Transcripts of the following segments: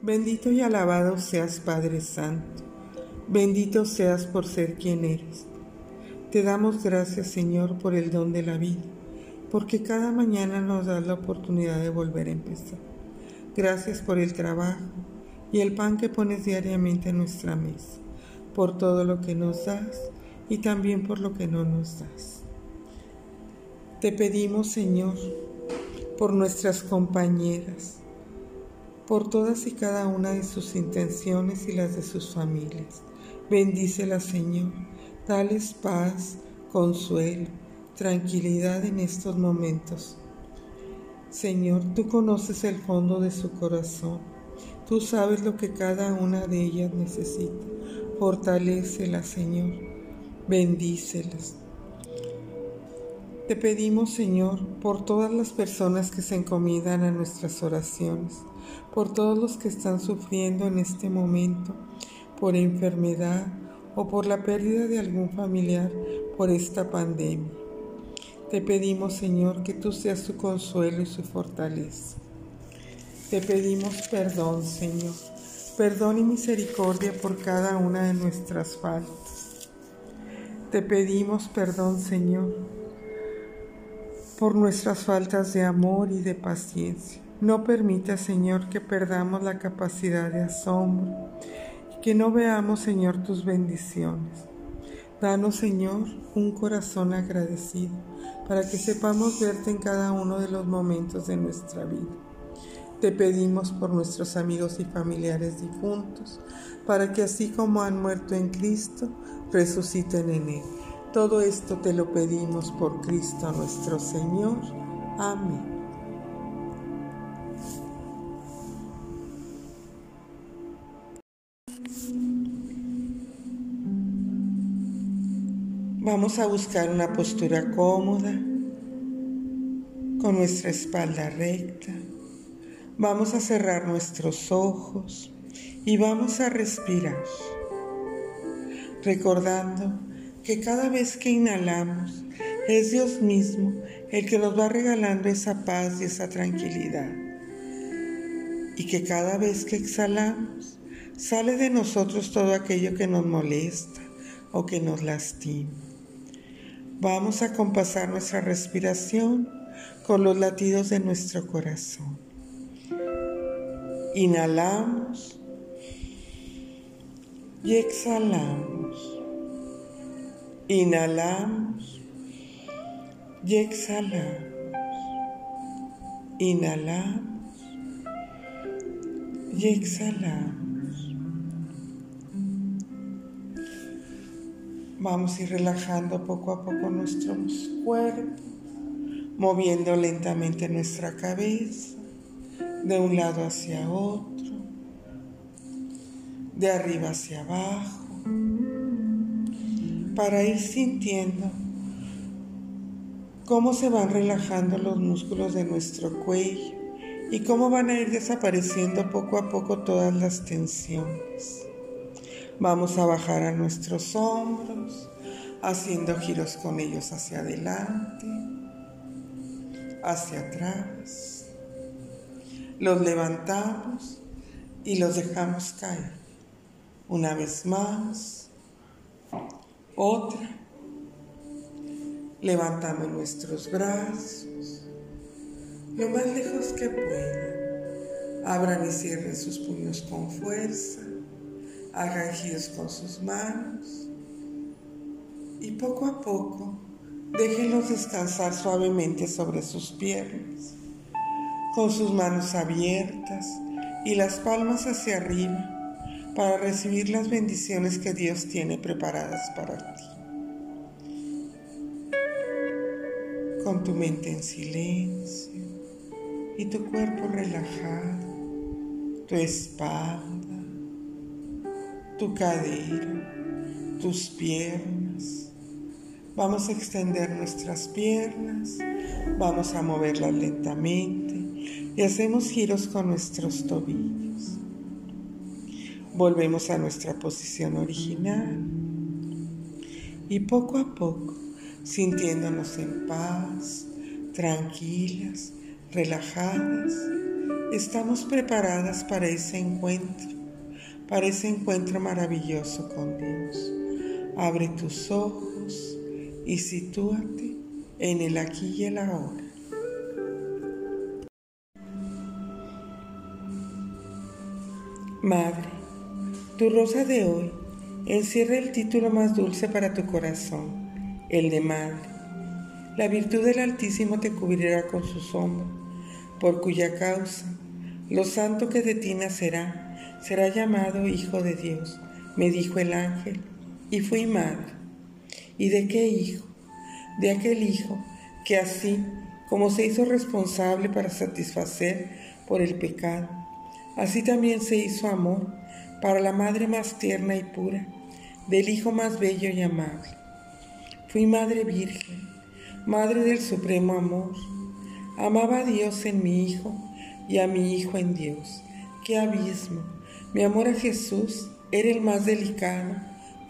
Bendito y alabado seas Padre Santo, bendito seas por ser quien eres. Te damos gracias Señor por el don de la vida, porque cada mañana nos das la oportunidad de volver a empezar. Gracias por el trabajo y el pan que pones diariamente en nuestra mesa, por todo lo que nos das y también por lo que no nos das. Te pedimos Señor por nuestras compañeras, por todas y cada una de sus intenciones y las de sus familias. Bendícelas, Señor. Dales paz, consuelo, tranquilidad en estos momentos. Señor, tú conoces el fondo de su corazón. Tú sabes lo que cada una de ellas necesita. Fortalécelas, Señor. Bendícelas. Te pedimos, Señor, por todas las personas que se encomiendan a nuestras oraciones, por todos los que están sufriendo en este momento por enfermedad o por la pérdida de algún familiar por esta pandemia. Te pedimos, Señor, que tú seas su consuelo y su fortaleza. Te pedimos perdón, Señor, perdón y misericordia por cada una de nuestras faltas. Te pedimos perdón, Señor, por nuestras faltas de amor y de paciencia. No permita, Señor, que perdamos la capacidad de asombro y que no veamos, Señor, tus bendiciones. Danos, Señor, un corazón agradecido para que sepamos verte en cada uno de los momentos de nuestra vida. Te pedimos por nuestros amigos y familiares difuntos, para que así como han muerto en Cristo, resuciten en Él. Todo esto te lo pedimos por Cristo nuestro Señor. Amén. Vamos a buscar una postura cómoda, con nuestra espalda recta. Vamos a cerrar nuestros ojos y vamos a respirar, recordando que cada vez que inhalamos es Dios mismo el que nos va regalando esa paz y esa tranquilidad. Y que cada vez que exhalamos sale de nosotros todo aquello que nos molesta o que nos lastima. Vamos a compasar nuestra respiración con los latidos de nuestro corazón. Inhalamos y exhalamos. Inhalamos y exhalamos. Inhalamos y exhalamos. Vamos a ir relajando poco a poco nuestro cuerpo, moviendo lentamente nuestra cabeza de un lado hacia otro, de arriba hacia abajo para ir sintiendo cómo se van relajando los músculos de nuestro cuello y cómo van a ir desapareciendo poco a poco todas las tensiones. Vamos a bajar a nuestros hombros, haciendo giros con ellos hacia adelante, hacia atrás. Los levantamos y los dejamos caer. Una vez más. Otra. Levantamos nuestros brazos lo más lejos que puedan. Abran y cierren sus puños con fuerza. Hagan con sus manos. Y poco a poco déjenlos descansar suavemente sobre sus piernas, con sus manos abiertas y las palmas hacia arriba para recibir las bendiciones que Dios tiene preparadas para ti. Con tu mente en silencio y tu cuerpo relajado, tu espalda, tu cadera, tus piernas. Vamos a extender nuestras piernas, vamos a moverlas lentamente y hacemos giros con nuestros tobillos. Volvemos a nuestra posición original y poco a poco, sintiéndonos en paz, tranquilas, relajadas, Estamos preparadas para ese encuentro, para ese encuentro maravilloso con Dios. Abre tus ojos y sitúate en el aquí y el ahora. Madre, tu rosa de hoy encierra el título más dulce para tu corazón, el de madre. La virtud del Altísimo te cubrirá con su sombra, por cuya causa lo santo que de ti nacerá será llamado Hijo de Dios, me dijo el ángel, y fui madre. ¿Y de qué hijo? De aquel hijo que así como se hizo responsable para satisfacer por el pecado, Así también se hizo amor para la madre más tierna y pura, del hijo más bello y amable. Fui madre virgen, madre del supremo amor. Amaba a Dios en mi hijo y a mi hijo en Dios. ¡Qué abismo! Mi amor a Jesús era el más delicado,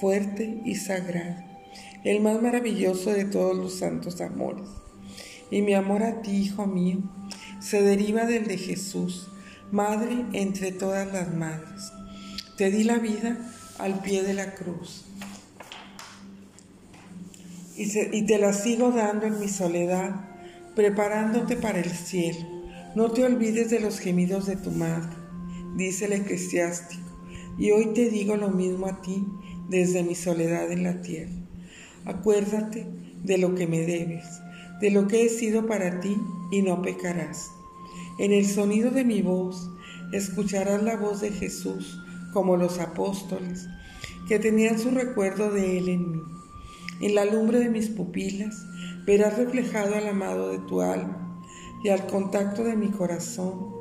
fuerte y sagrado, el más maravilloso de todos los santos amores. Y mi amor a ti, hijo mío, se deriva del de Jesús, Madre entre todas las madres, te di la vida al pie de la cruz y, te la sigo dando en mi soledad, preparándote para el cielo. No te olvides de los gemidos de tu madre, dice el eclesiástico, y hoy te digo lo mismo a ti desde mi soledad en la tierra. Acuérdate de lo que me debes, de lo que he sido para ti y no pecarás. En el sonido de mi voz escucharás la voz de Jesús como los apóstoles, que tenían su recuerdo de Él en mí. En la lumbre de mis pupilas verás reflejado al amado de tu alma y al contacto de mi corazón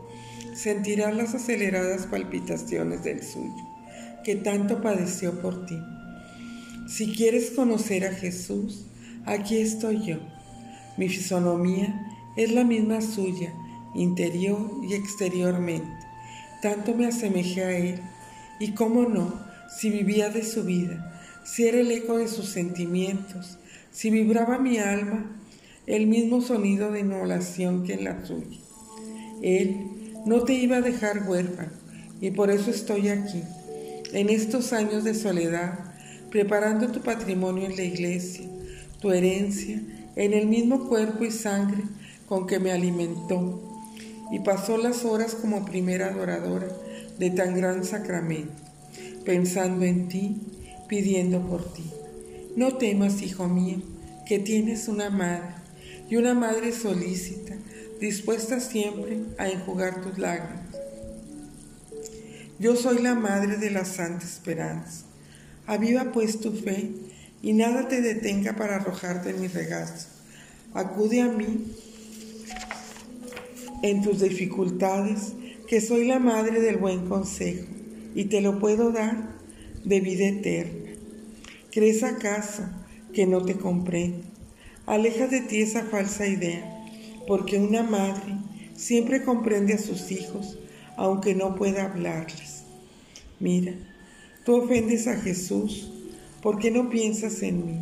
sentirás las aceleradas palpitaciones del suyo, que tanto padeció por ti. Si quieres conocer a Jesús, aquí estoy yo. Mi fisonomía es la misma suya interior y exteriormente. Tanto me asemejé a él, y cómo no, si vivía de su vida, si era el eco de sus sentimientos, si vibraba mi alma el mismo sonido de inmolación que en la suya. Él no te iba a dejar huérfano, y por eso estoy aquí, en estos años de soledad, preparando tu patrimonio en la iglesia, tu herencia, en el mismo cuerpo y sangre con que me alimentó y pasó las horas como primera adoradora de tan gran sacramento, pensando en ti, pidiendo por ti. No temas, hijo mío, que tienes una madre y una madre solícita, dispuesta siempre a enjugar tus lágrimas. Yo soy la madre de la santa esperanza. Aviva pues tu fe y nada te detenga para arrojarte en mi regazo. Acude a mí en tus dificultades, que soy la madre del buen consejo y te lo puedo dar de vida eterna. ¿Crees acaso que no te comprendo? Aleja de ti esa falsa idea, porque una madre siempre comprende a sus hijos, aunque no pueda hablarles. Mira, tú ofendes a Jesús porque no piensas en mí,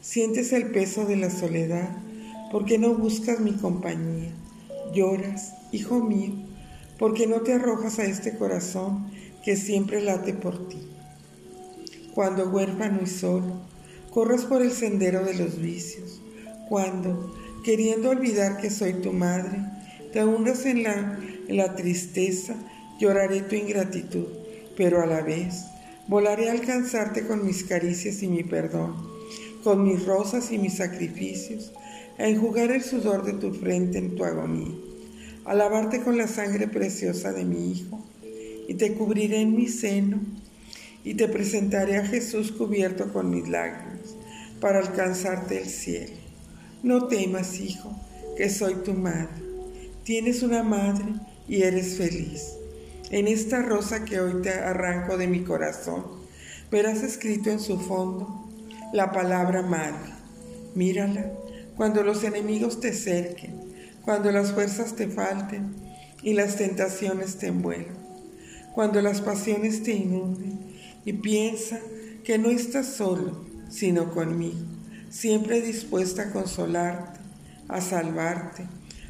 sientes el peso de la soledad porque no buscas mi compañía lloras, hijo mío, porque no te arrojas a este corazón que siempre late por ti. Cuando huérfano y solo, corres por el sendero de los vicios, cuando, queriendo olvidar que soy tu madre, te hundas en la, tristeza, lloraré tu ingratitud, pero a la vez volaré a alcanzarte con mis caricias y mi perdón, con mis rosas y mis sacrificios, a enjugar el sudor de tu frente en tu agonía, a lavarte con la sangre preciosa de mi Hijo, y te cubriré en mi seno, y te presentaré a Jesús cubierto con mis lágrimas, para alcanzarte el cielo. No temas, Hijo, que soy tu madre. Tienes una madre y eres feliz. En esta rosa que hoy te arranco de mi corazón, verás escrito en su fondo la palabra madre. Mírala cuando los enemigos te cerquen, cuando las fuerzas te falten y las tentaciones te envuelvan, cuando las pasiones te inunden y piensa que no estás solo, sino conmigo, siempre dispuesta a consolarte, a salvarte,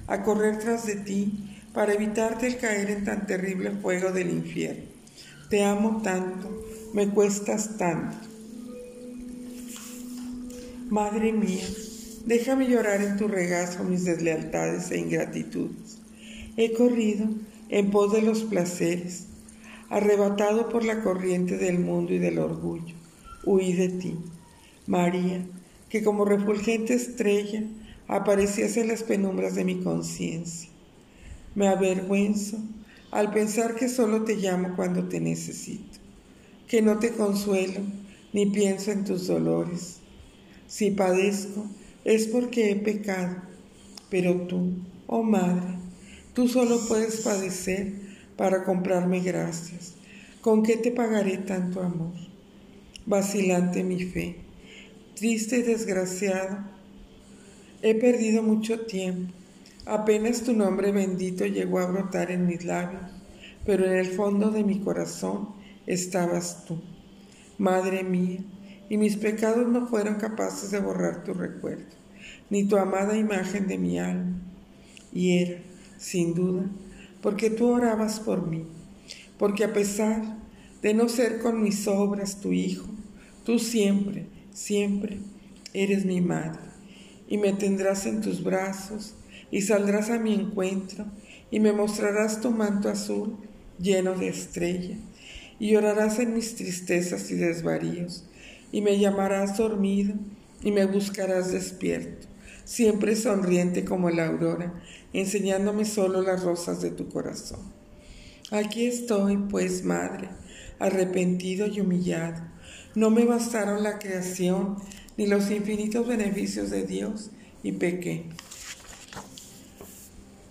a correr tras de ti para evitarte el caer en tan terrible fuego del infierno. Te amo tanto, me cuestas tanto. Madre mía, déjame llorar en tu regazo mis deslealtades e ingratitudes. He corrido en pos de los placeres, arrebatado por la corriente del mundo y del orgullo. Huí de ti, María, que como refulgente estrella aparecías en las penumbras de mi conciencia. Me avergüenzo al pensar que solo te llamo cuando te necesito, que no te consuelo ni pienso en tus dolores. Si padezco es porque he pecado, pero tú, oh Madre, tú solo puedes padecer para comprarme gracias. ¿Con qué te pagaré tanto amor? Vacilante mi fe, triste y desgraciado, he perdido mucho tiempo Apenas tu nombre bendito llegó a brotar en mis labios, pero en el fondo de mi corazón estabas tú, Madre mía, y mis pecados no fueron capaces de borrar tu recuerdo, ni tu amada imagen de mi alma. Y era, sin duda, porque tú orabas por mí, porque a pesar de no ser con mis obras tu hijo, tú siempre, siempre eres mi madre, y me tendrás en tus brazos, y saldrás a mi encuentro y me mostrarás tu manto azul lleno de estrella y llorarás en mis tristezas y desvaríos y me llamarás dormido y me buscarás despierto, siempre sonriente como la aurora, enseñándome solo las rosas de tu corazón. Aquí estoy, pues, Madre, arrepentido y humillado. No me bastaron la creación ni los infinitos beneficios de Dios y pequé.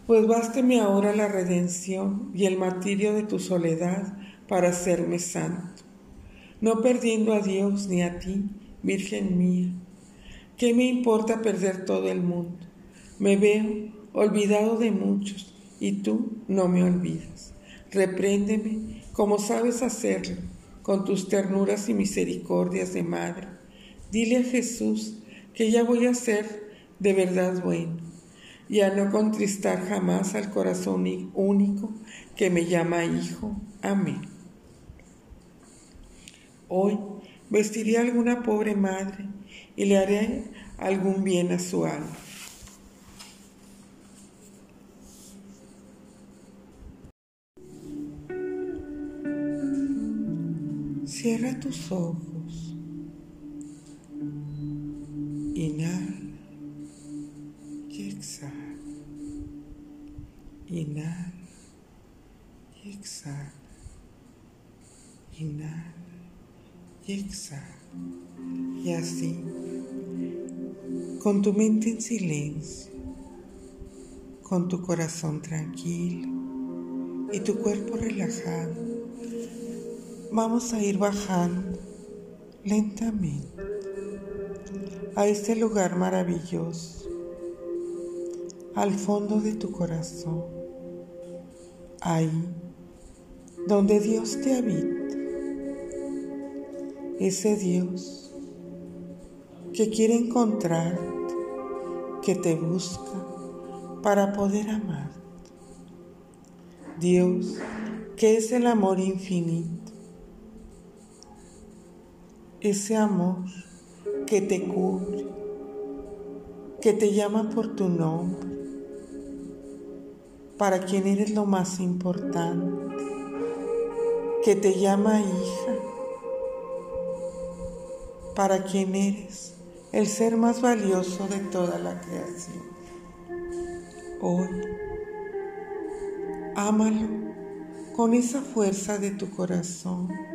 Pues básteme ahora la redención y el martirio de tu soledad para hacerme santo, no perdiendo a Dios ni a ti, Virgen mía. ¿Qué me importa perder todo el mundo? Me veo olvidado de muchos y tú no me olvidas. Repréndeme como sabes hacerlo, con tus ternuras y misericordias de madre. Dile a Jesús que ya voy a ser de verdad bueno y a no contristar jamás al corazón único que me llama hijo. Amén. Hoy vestiré a alguna pobre madre y le haré algún bien a su alma. Cierra tus ojos. Inhala y exhala. Inhala y exhala. Inhala y exhala. Y así, con tu mente en silencio, con tu corazón tranquilo y tu cuerpo relajado, vamos a ir bajando lentamente a este lugar maravilloso, al fondo de tu corazón ahí donde Dios te habita, ese Dios que quiere encontrarte, que te busca para poder amarte. Dios que es el amor infinito, ese amor que te cubre, que te llama por tu nombre, para quien eres lo más importante, que te llama hija, para quien eres el ser más valioso de toda la creación. Hoy, ámalo con esa fuerza de tu corazón.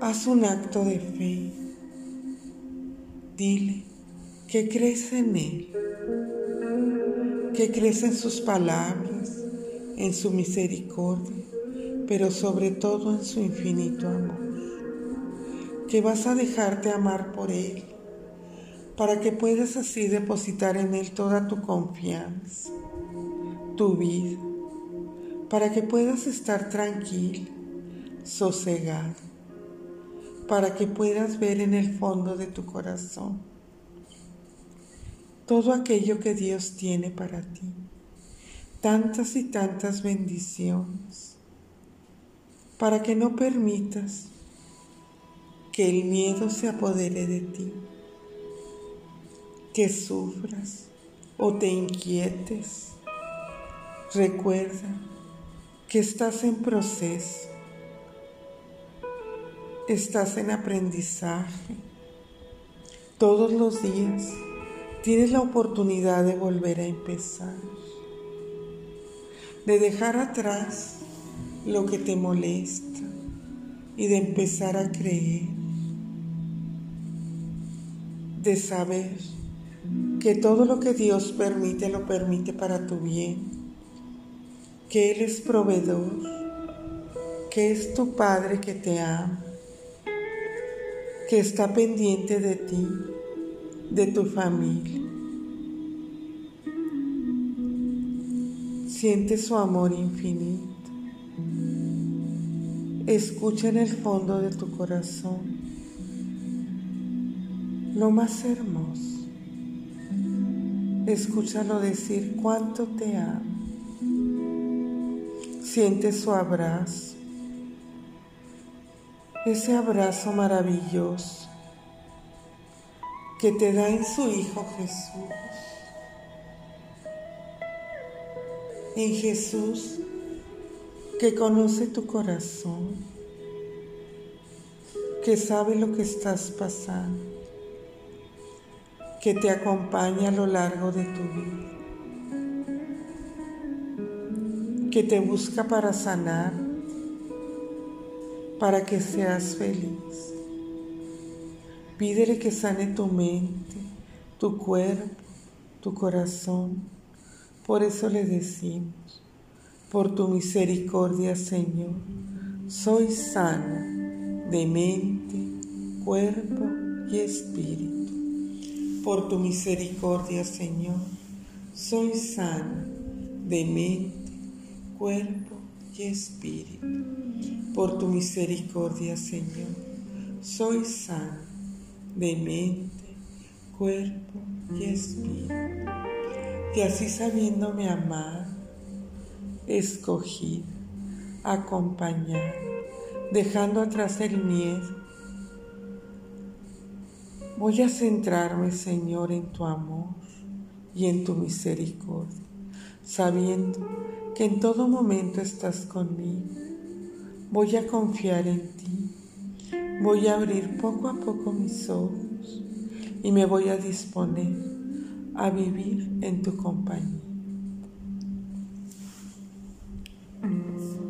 Haz un acto de fe. Dile que crees en Él que crees en sus palabras, en su misericordia, pero sobre todo en su infinito amor, que vas a dejarte amar por Él, para que puedas así depositar en Él toda tu confianza, tu vida, para que puedas estar tranquilo, sosegado, para que puedas ver en el fondo de tu corazón todo aquello que Dios tiene para ti, tantas y tantas bendiciones. Para que no permitas que el miedo se apodere de ti, que sufras o te inquietes. Recuerda que estás en proceso, estás en aprendizaje. Todos los días tienes la oportunidad de volver a empezar, de dejar atrás lo que te molesta y de empezar a creer, de saber que todo lo que Dios permite lo permite para tu bien, que Él es proveedor, que es tu Padre que te ama, que está pendiente de ti, de tu familia. Siente su amor infinito. Escucha en el fondo de tu corazón lo más hermoso. Escúchalo decir cuánto te amo. Siente su abrazo, ese abrazo maravilloso que te da en su Hijo Jesús. En Jesús que conoce tu corazón, que sabe lo que estás pasando, que te acompaña a lo largo de tu vida, que te busca para sanar, para que seas feliz. Pídele que sane tu mente, tu cuerpo, tu corazón. Por eso le decimos, por tu misericordia, Señor, soy sana de mente, cuerpo y espíritu. Por tu misericordia, Señor, soy sana de mente, cuerpo y espíritu. Por tu misericordia, Señor, soy sana de mente, cuerpo y espíritu. Y así sabiéndome amar, escogida, acompañar, dejando atrás el miedo. Voy a centrarme, Señor, en tu amor y en tu misericordia, sabiendo que en todo momento estás conmigo. Voy a confiar en ti. Voy a abrir poco a poco mis ojos y me voy a disponer a vivir en tu compañía. Mm.